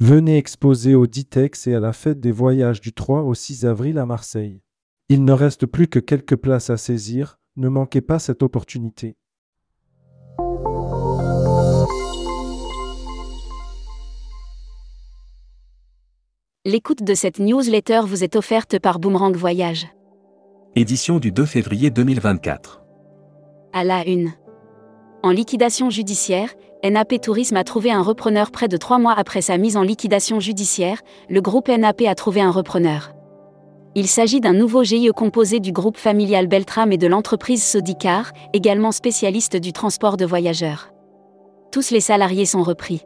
Venez exposer au Ditex et à la fête des voyages du 3 au 6 avril à Marseille. Il ne reste plus que quelques places à saisir, ne manquez pas cette opportunité. L'écoute de cette newsletter vous est offerte par Boomerang Voyage. Édition du 2 février 2024. À la une. En liquidation judiciaire, NAP Tourisme a trouvé un repreneur près de trois mois après sa mise en liquidation judiciaire, le groupe NAP a trouvé un repreneur. Il s'agit d'un nouveau GIE composé du groupe familial Beltram et de l'entreprise Sodicar, également spécialiste du transport de voyageurs. Tous les salariés sont repris.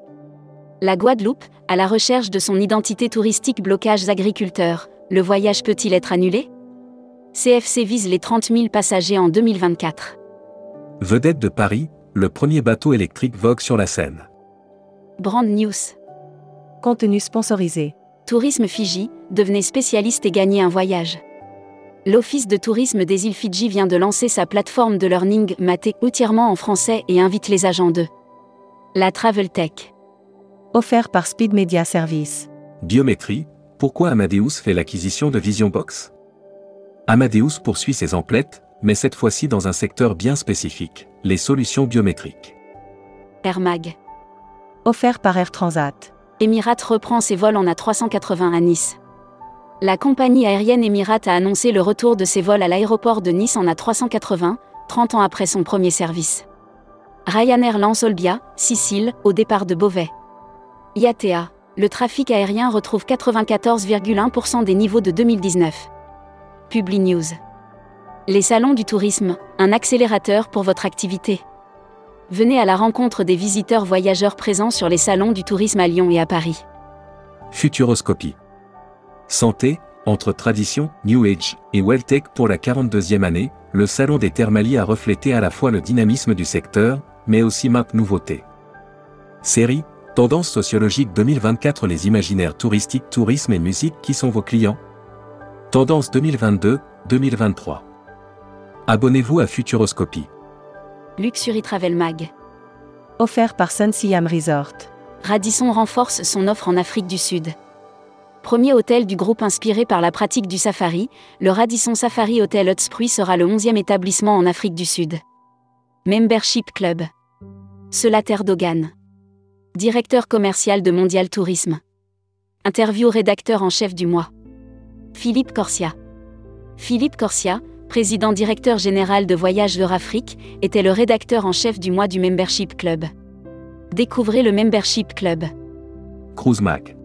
La Guadeloupe, à la recherche de son identité touristique blocages agriculteurs, le voyage peut-il être annulé? CFC vise les 30 000 passagers en 2024. Vedette de Paris, le premier bateau électrique vogue sur la Seine. Brand News. Contenu sponsorisé. Tourisme Fiji, devenez spécialiste et gagnez un voyage. L'Office de tourisme des îles Fidji vient de lancer sa plateforme de learning maté entièrement en français et invite les agents de la Travel Tech. Offert par Speed Media Service. Biométrie, pourquoi Amadeus fait l'acquisition de VisionBox Amadeus poursuit ses emplettes, mais cette fois-ci dans un secteur bien spécifique, les solutions biométriques. Air Mag. Offert par Air Transat. Emirates reprend ses vols en A380 à Nice. La compagnie aérienne Emirates a annoncé le retour de ses vols à l'aéroport de Nice en A380, 30 ans après son premier service. Ryanair lance Olbia, Sicile, au départ de Beauvais. IATA, le trafic aérien retrouve 94,1% des niveaux de 2019. Publi News. Les salons du tourisme, un accélérateur pour votre activité. Venez à la rencontre des visiteurs voyageurs présents sur les salons du tourisme à Lyon et à Paris. Futuroscopie. Santé, entre tradition, New Age et Welltech pour la 42e année, le salon des Thermalies a reflété à la fois le dynamisme du secteur, mais aussi map nouveautés. Série, Tendance sociologique 2024 Les imaginaires touristiques, tourisme et musique qui sont vos clients Tendance 2022-2023. Abonnez-vous à Futuroscopie. Luxury Travel Mag. Offert par Sun Siam Resort. Radisson renforce son offre en Afrique du Sud. Premier hôtel du groupe inspiré par la pratique du safari, le Radisson Safari Hotel Hotspruit sera le 11e établissement en Afrique du Sud. Membership Club. Solater Dogan. Directeur commercial de Mondial Tourisme. Interview rédacteur en chef du mois. Philippe Corsia. Philippe Corsia, président directeur général de Voyages Afrique, était le rédacteur en chef du mois du Membership Club. Découvrez le Membership Club. Cruise Mac.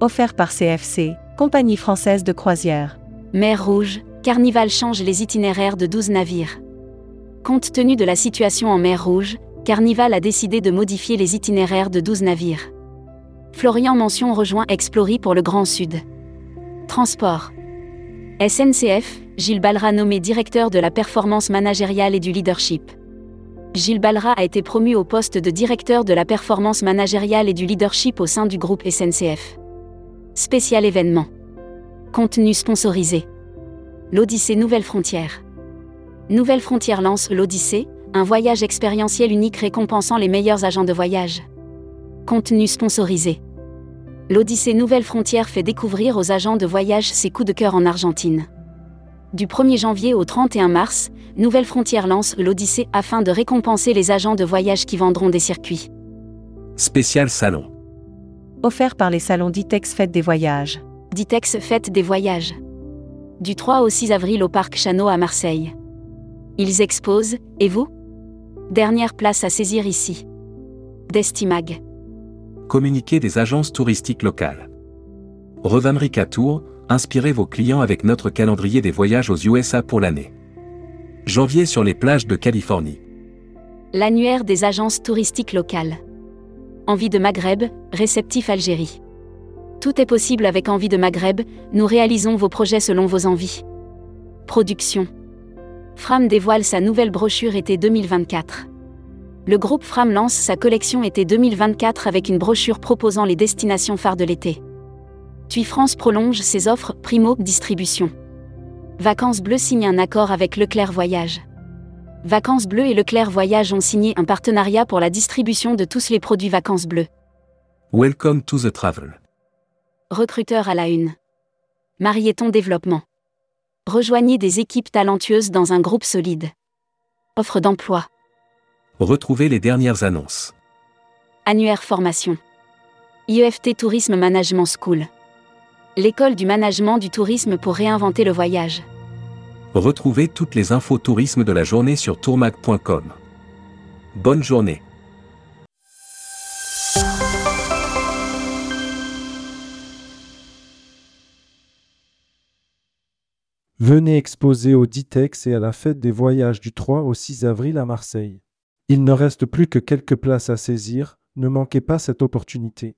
Offert par CFC, compagnie française de croisière. Mer Rouge, Carnival change les itinéraires de 12 navires. Compte tenu de la situation en mer Rouge, Carnival a décidé de modifier les itinéraires de 12 navires. Florian Mention rejoint Explory pour le Grand Sud. Transport. SNCF, Gilles Balra nommé directeur de la performance managériale et du leadership. Gilles Balra a été promu au poste de directeur de la performance managériale et du leadership au sein du groupe SNCF. Spécial événement. Contenu sponsorisé. L'Odyssée Nouvelle Frontière. Nouvelle Frontière lance l'Odyssée, un voyage expérientiel unique récompensant les meilleurs agents de voyage. Contenu sponsorisé. L'Odyssée Nouvelle Frontière fait découvrir aux agents de voyage ses coups de cœur en Argentine. Du 1er janvier au 31 mars, Nouvelle Frontière lance l'Odyssée afin de récompenser les agents de voyage qui vendront des circuits. Spécial salon. Offert par les salons Ditex Fête des Voyages. Ditex Fête des Voyages. Du 3 au 6 avril au Parc Chano à Marseille. Ils exposent, et vous? Dernière place à saisir ici. Destimag. Communiquer des agences touristiques locales. Revamrica Tour, inspirez vos clients avec notre calendrier des voyages aux USA pour l'année. Janvier sur les plages de Californie. L'annuaire des agences touristiques locales. Envie de Maghreb, réceptif Algérie. Tout est possible avec Envie de Maghreb, nous réalisons vos projets selon vos envies. Production. Fram dévoile sa nouvelle brochure été 2024. Le groupe Fram lance sa collection été 2024 avec une brochure proposant les destinations phares de l'été. TUI France prolonge ses offres Primo Distribution. Vacances Bleues signe un accord avec Leclerc Voyage. Vacances Bleues et Leclerc Voyage ont signé un partenariat pour la distribution de tous les produits Vacances Bleues. Welcome to the travel. Recruteur à la une. Marieton Développement. Rejoignez des équipes talentueuses dans un groupe solide. Offre d'emploi. Retrouvez les dernières annonces. Annuaire formation. IEFT Tourisme Management School. L'école du management du tourisme pour réinventer le voyage. Retrouvez toutes les infos tourisme de la journée sur tourmag.com. Bonne journée. Venez exposer au Ditex et à la fête des voyages du 3 au 6 avril à Marseille. Il ne reste plus que quelques places à saisir, ne manquez pas cette opportunité.